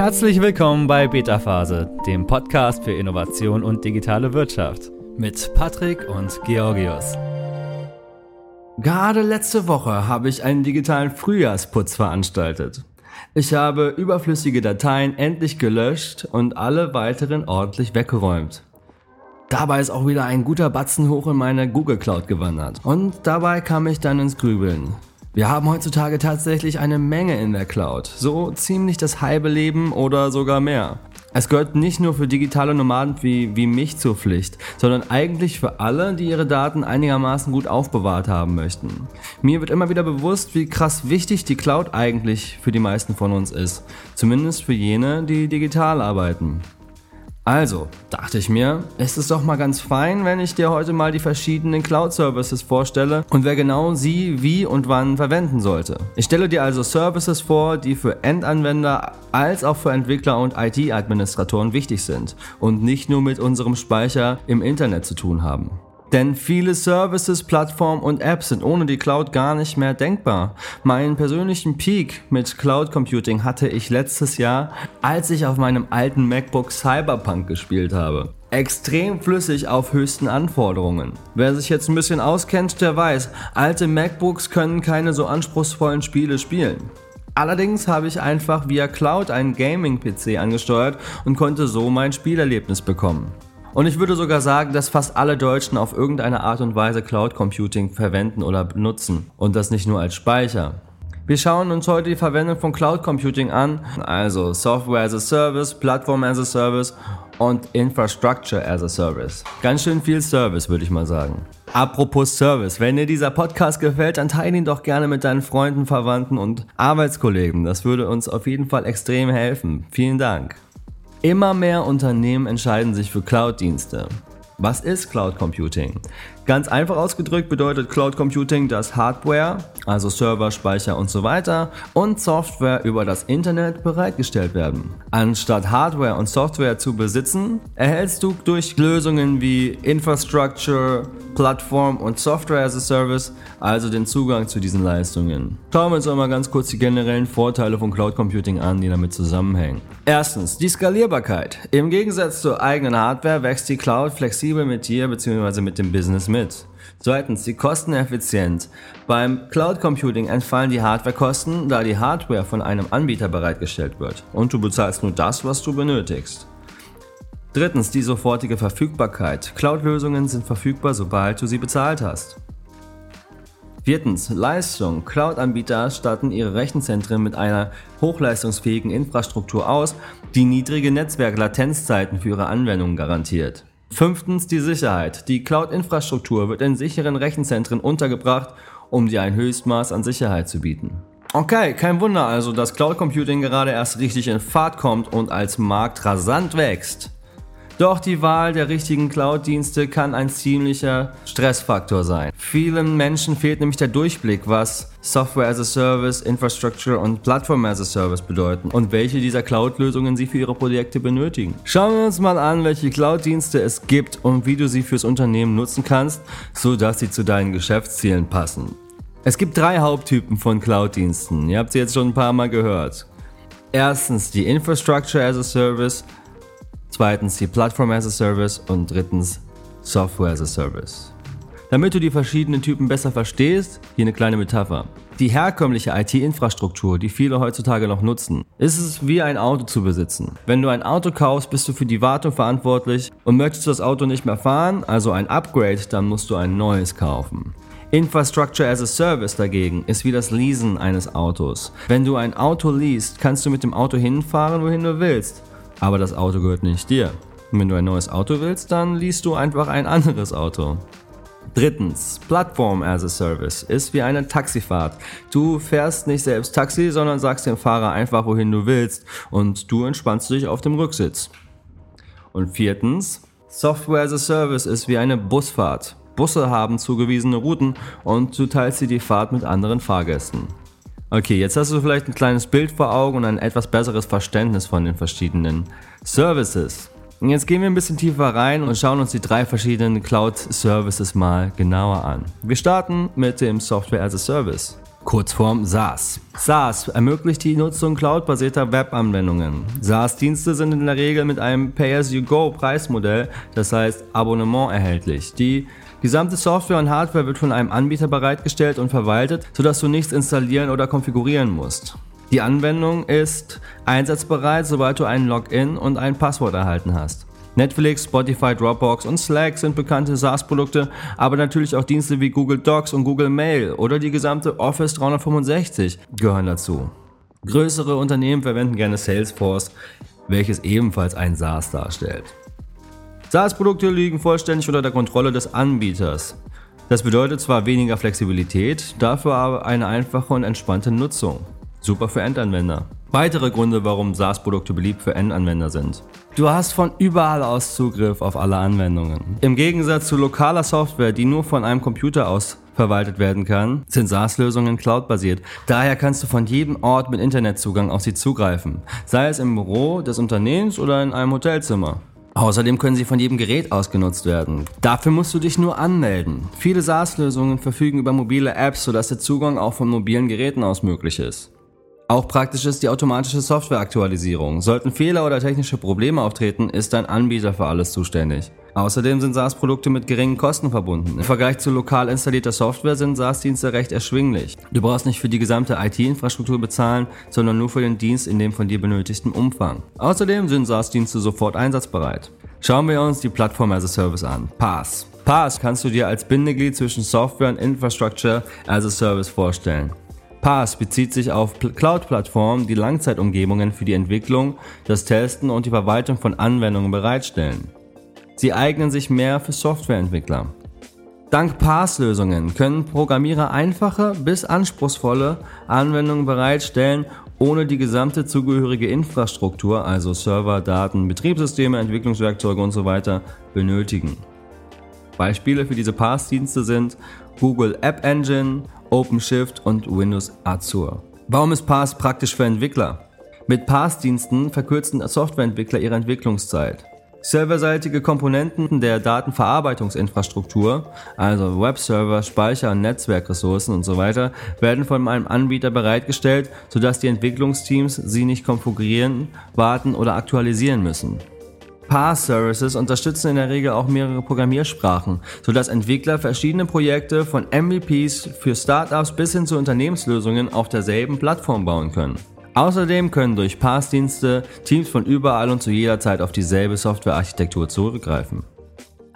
Herzlich willkommen bei Beta Phase, dem Podcast für Innovation und digitale Wirtschaft mit Patrick und Georgios. Gerade letzte Woche habe ich einen digitalen Frühjahrsputz veranstaltet. Ich habe überflüssige Dateien endlich gelöscht und alle weiteren ordentlich weggeräumt. Dabei ist auch wieder ein guter Batzen hoch in meine Google Cloud gewandert. Und dabei kam ich dann ins Grübeln. Wir haben heutzutage tatsächlich eine Menge in der Cloud. So ziemlich das halbe Leben oder sogar mehr. Es gehört nicht nur für digitale Nomaden wie, wie mich zur Pflicht, sondern eigentlich für alle, die ihre Daten einigermaßen gut aufbewahrt haben möchten. Mir wird immer wieder bewusst, wie krass wichtig die Cloud eigentlich für die meisten von uns ist. Zumindest für jene, die digital arbeiten. Also, dachte ich mir, ist es doch mal ganz fein, wenn ich dir heute mal die verschiedenen Cloud-Services vorstelle und wer genau sie wie und wann verwenden sollte. Ich stelle dir also Services vor, die für Endanwender als auch für Entwickler und IT-Administratoren wichtig sind und nicht nur mit unserem Speicher im Internet zu tun haben. Denn viele Services, Plattformen und Apps sind ohne die Cloud gar nicht mehr denkbar. Meinen persönlichen Peak mit Cloud Computing hatte ich letztes Jahr, als ich auf meinem alten MacBook Cyberpunk gespielt habe. Extrem flüssig auf höchsten Anforderungen. Wer sich jetzt ein bisschen auskennt, der weiß, alte MacBooks können keine so anspruchsvollen Spiele spielen. Allerdings habe ich einfach via Cloud einen Gaming-PC angesteuert und konnte so mein Spielerlebnis bekommen. Und ich würde sogar sagen, dass fast alle Deutschen auf irgendeine Art und Weise Cloud Computing verwenden oder benutzen. Und das nicht nur als Speicher. Wir schauen uns heute die Verwendung von Cloud Computing an, also Software as a Service, Plattform as a Service und Infrastructure as a Service. Ganz schön viel Service, würde ich mal sagen. Apropos Service, wenn dir dieser Podcast gefällt, dann teile ihn doch gerne mit deinen Freunden, Verwandten und Arbeitskollegen. Das würde uns auf jeden Fall extrem helfen. Vielen Dank. Immer mehr Unternehmen entscheiden sich für Cloud-Dienste. Was ist Cloud Computing? Ganz einfach ausgedrückt bedeutet Cloud Computing, dass Hardware, also Server, Speicher und so weiter, und Software über das Internet bereitgestellt werden. Anstatt Hardware und Software zu besitzen, erhältst du durch Lösungen wie Infrastructure, Plattform und Software as a Service also den Zugang zu diesen Leistungen. Schauen wir uns einmal ganz kurz die generellen Vorteile von Cloud Computing an, die damit zusammenhängen. Erstens, die Skalierbarkeit. Im Gegensatz zur eigenen Hardware wächst die Cloud flexibel mit dir bzw. mit dem Business mit. Zweitens, die Kosteneffizienz. Beim Cloud Computing entfallen die Hardwarekosten, da die Hardware von einem Anbieter bereitgestellt wird und du bezahlst nur das, was du benötigst. Drittens, die sofortige Verfügbarkeit. Cloud-Lösungen sind verfügbar, sobald du sie bezahlt hast. Viertens, Leistung. Cloud-Anbieter statten ihre Rechenzentren mit einer hochleistungsfähigen Infrastruktur aus, die niedrige Netzwerk-Latenzzeiten für ihre Anwendungen garantiert. Fünftens die Sicherheit. Die Cloud-Infrastruktur wird in sicheren Rechenzentren untergebracht, um dir ein Höchstmaß an Sicherheit zu bieten. Okay, kein Wunder also, dass Cloud Computing gerade erst richtig in Fahrt kommt und als Markt rasant wächst. Doch die Wahl der richtigen Cloud-Dienste kann ein ziemlicher Stressfaktor sein. Vielen Menschen fehlt nämlich der Durchblick, was Software as a Service, Infrastructure und Platform as a Service bedeuten und welche dieser Cloud-Lösungen sie für ihre Projekte benötigen. Schauen wir uns mal an, welche Cloud-Dienste es gibt und wie du sie fürs Unternehmen nutzen kannst, sodass sie zu deinen Geschäftszielen passen. Es gibt drei Haupttypen von Cloud-Diensten. Ihr habt sie jetzt schon ein paar Mal gehört. Erstens die Infrastructure as a Service, zweitens die Plattform as a Service und drittens Software as a Service. Damit du die verschiedenen Typen besser verstehst, hier eine kleine Metapher. Die herkömmliche IT-Infrastruktur, die viele heutzutage noch nutzen, ist es wie ein Auto zu besitzen. Wenn du ein Auto kaufst, bist du für die Wartung verantwortlich und möchtest du das Auto nicht mehr fahren, also ein Upgrade, dann musst du ein neues kaufen. Infrastructure as a Service dagegen ist wie das Leasen eines Autos. Wenn du ein Auto least, kannst du mit dem Auto hinfahren, wohin du willst aber das Auto gehört nicht dir. Und wenn du ein neues Auto willst, dann liest du einfach ein anderes Auto. Drittens, Plattform as a Service ist wie eine Taxifahrt. Du fährst nicht selbst Taxi, sondern sagst dem Fahrer einfach, wohin du willst und du entspannst dich auf dem Rücksitz. Und viertens, Software as a Service ist wie eine Busfahrt. Busse haben zugewiesene Routen und du teilst dir die Fahrt mit anderen Fahrgästen. Okay, jetzt hast du vielleicht ein kleines Bild vor Augen und ein etwas besseres Verständnis von den verschiedenen Services. Und jetzt gehen wir ein bisschen tiefer rein und schauen uns die drei verschiedenen Cloud Services mal genauer an. Wir starten mit dem Software as a Service. Kurzform SaaS. SaaS ermöglicht die Nutzung cloudbasierter Webanwendungen. SaaS-Dienste sind in der Regel mit einem Pay-as-you-go-Preismodell, das heißt Abonnement, erhältlich. Die gesamte Software und Hardware wird von einem Anbieter bereitgestellt und verwaltet, sodass du nichts installieren oder konfigurieren musst. Die Anwendung ist einsatzbereit, sobald du ein Login und ein Passwort erhalten hast. Netflix, Spotify, Dropbox und Slack sind bekannte SaaS-Produkte, aber natürlich auch Dienste wie Google Docs und Google Mail oder die gesamte Office 365 gehören dazu. Größere Unternehmen verwenden gerne Salesforce, welches ebenfalls ein SaaS darstellt. SaaS-Produkte liegen vollständig unter der Kontrolle des Anbieters. Das bedeutet zwar weniger Flexibilität, dafür aber eine einfache und entspannte Nutzung. Super für Endanwender. Weitere Gründe, warum SaaS-Produkte beliebt für Endanwender sind. Du hast von überall aus Zugriff auf alle Anwendungen. Im Gegensatz zu lokaler Software, die nur von einem Computer aus verwaltet werden kann, sind SaaS-Lösungen cloud-basiert. Daher kannst du von jedem Ort mit Internetzugang auf sie zugreifen, sei es im Büro des Unternehmens oder in einem Hotelzimmer. Außerdem können sie von jedem Gerät aus genutzt werden. Dafür musst du dich nur anmelden. Viele SaaS-Lösungen verfügen über mobile Apps, sodass der Zugang auch von mobilen Geräten aus möglich ist. Auch praktisch ist die automatische Softwareaktualisierung. Sollten Fehler oder technische Probleme auftreten, ist dein Anbieter für alles zuständig. Außerdem sind SaaS-Produkte mit geringen Kosten verbunden. Im Vergleich zu lokal installierter Software sind SaaS-Dienste recht erschwinglich. Du brauchst nicht für die gesamte IT-Infrastruktur bezahlen, sondern nur für den Dienst in dem von dir benötigten Umfang. Außerdem sind SaaS-Dienste sofort einsatzbereit. Schauen wir uns die Plattform as a Service an. PaaS. PaaS kannst du dir als Bindeglied zwischen Software und Infrastructure as a Service vorstellen. PaaS bezieht sich auf Cloud-Plattformen, die Langzeitumgebungen für die Entwicklung, das Testen und die Verwaltung von Anwendungen bereitstellen. Sie eignen sich mehr für Softwareentwickler. Dank PaaS-Lösungen können Programmierer einfache bis anspruchsvolle Anwendungen bereitstellen, ohne die gesamte zugehörige Infrastruktur, also Server, Daten, Betriebssysteme, Entwicklungswerkzeuge usw. So benötigen. Beispiele für diese PaaS-Dienste sind Google App Engine, OpenShift und Windows Azure. Warum ist PaaS praktisch für Entwickler? Mit PaaS-Diensten verkürzen Softwareentwickler ihre Entwicklungszeit. Serverseitige Komponenten der Datenverarbeitungsinfrastruktur, also Webserver, Speicher und Netzwerkressourcen usw., so werden von einem Anbieter bereitgestellt, sodass die Entwicklungsteams sie nicht konfigurieren, warten oder aktualisieren müssen. PaaS-Services unterstützen in der Regel auch mehrere Programmiersprachen, sodass Entwickler verschiedene Projekte von MVPs für Startups bis hin zu Unternehmenslösungen auf derselben Plattform bauen können. Außerdem können durch PaaS-Dienste Teams von überall und zu jeder Zeit auf dieselbe Softwarearchitektur zurückgreifen.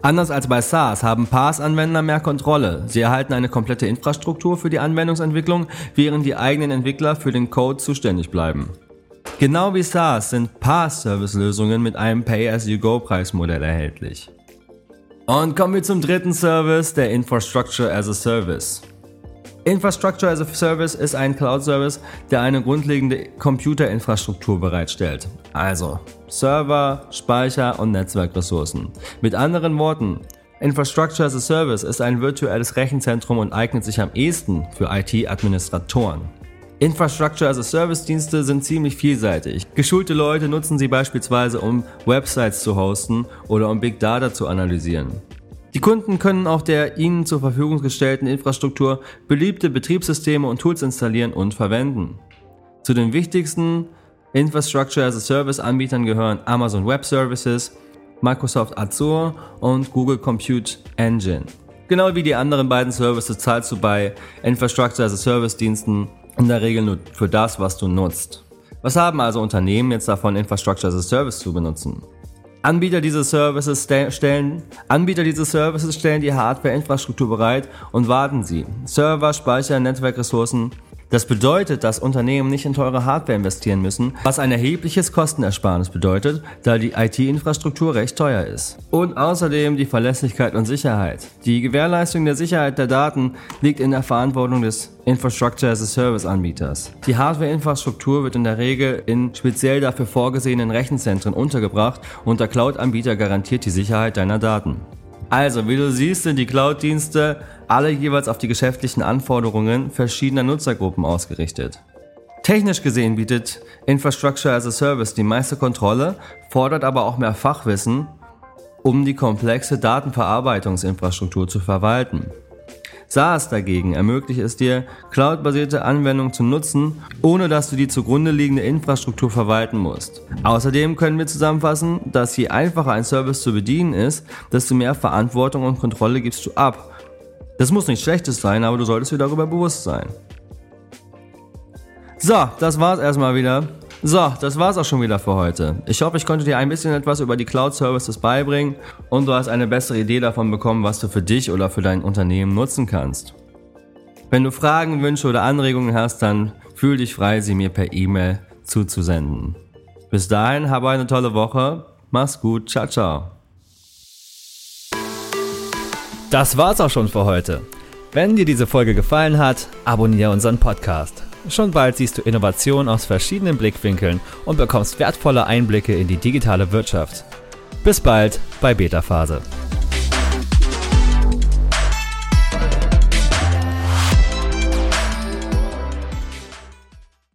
Anders als bei SaaS haben PaaS-Anwender mehr Kontrolle. Sie erhalten eine komplette Infrastruktur für die Anwendungsentwicklung, während die eigenen Entwickler für den Code zuständig bleiben. Genau wie SaaS sind PaaS-Service-Lösungen mit einem Pay-as-you-go-Preismodell erhältlich. Und kommen wir zum dritten Service, der Infrastructure as a Service. Infrastructure as a Service ist ein Cloud-Service, der eine grundlegende Computerinfrastruktur bereitstellt. Also Server, Speicher und Netzwerkressourcen. Mit anderen Worten, Infrastructure as a Service ist ein virtuelles Rechenzentrum und eignet sich am ehesten für IT-Administratoren. Infrastructure as a Service Dienste sind ziemlich vielseitig. Geschulte Leute nutzen sie beispielsweise, um Websites zu hosten oder um Big Data zu analysieren. Die Kunden können auf der ihnen zur Verfügung gestellten Infrastruktur beliebte Betriebssysteme und Tools installieren und verwenden. Zu den wichtigsten Infrastructure as a Service Anbietern gehören Amazon Web Services, Microsoft Azure und Google Compute Engine. Genau wie die anderen beiden Services zahlst du bei Infrastructure as a Service Diensten in der Regel nur für das, was du nutzt. Was haben also Unternehmen jetzt davon, Infrastructure as a Service zu benutzen? Anbieter dieser Services stellen, Anbieter dieser Services stellen die Hardware-Infrastruktur bereit und warten sie. Server, Speicher, Netzwerkressourcen das bedeutet, dass Unternehmen nicht in teure Hardware investieren müssen, was ein erhebliches Kostenersparnis bedeutet, da die IT-Infrastruktur recht teuer ist. Und außerdem die Verlässlichkeit und Sicherheit. Die Gewährleistung der Sicherheit der Daten liegt in der Verantwortung des Infrastructure as a Service Anbieters. Die Hardware-Infrastruktur wird in der Regel in speziell dafür vorgesehenen Rechenzentren untergebracht und der Cloud-Anbieter garantiert die Sicherheit deiner Daten. Also, wie du siehst, sind die Cloud-Dienste alle jeweils auf die geschäftlichen Anforderungen verschiedener Nutzergruppen ausgerichtet. Technisch gesehen bietet Infrastructure as a Service die meiste Kontrolle, fordert aber auch mehr Fachwissen, um die komplexe Datenverarbeitungsinfrastruktur zu verwalten. SaaS dagegen ermöglicht es dir, cloudbasierte Anwendungen zu nutzen, ohne dass du die zugrunde liegende Infrastruktur verwalten musst. Außerdem können wir zusammenfassen, dass je einfacher ein Service zu bedienen ist, desto mehr Verantwortung und Kontrolle gibst du ab. Das muss nichts Schlechtes sein, aber du solltest dir darüber bewusst sein. So, das war's erstmal wieder. So, das war's auch schon wieder für heute. Ich hoffe, ich konnte dir ein bisschen etwas über die Cloud Services beibringen und du hast eine bessere Idee davon bekommen, was du für dich oder für dein Unternehmen nutzen kannst. Wenn du Fragen, Wünsche oder Anregungen hast, dann fühl dich frei, sie mir per E-Mail zuzusenden. Bis dahin, habe eine tolle Woche. Mach's gut. Ciao, ciao. Das war's auch schon für heute. Wenn dir diese Folge gefallen hat, abonniere unseren Podcast. Schon bald siehst du Innovation aus verschiedenen Blickwinkeln und bekommst wertvolle Einblicke in die digitale Wirtschaft. Bis bald bei Beta Phase.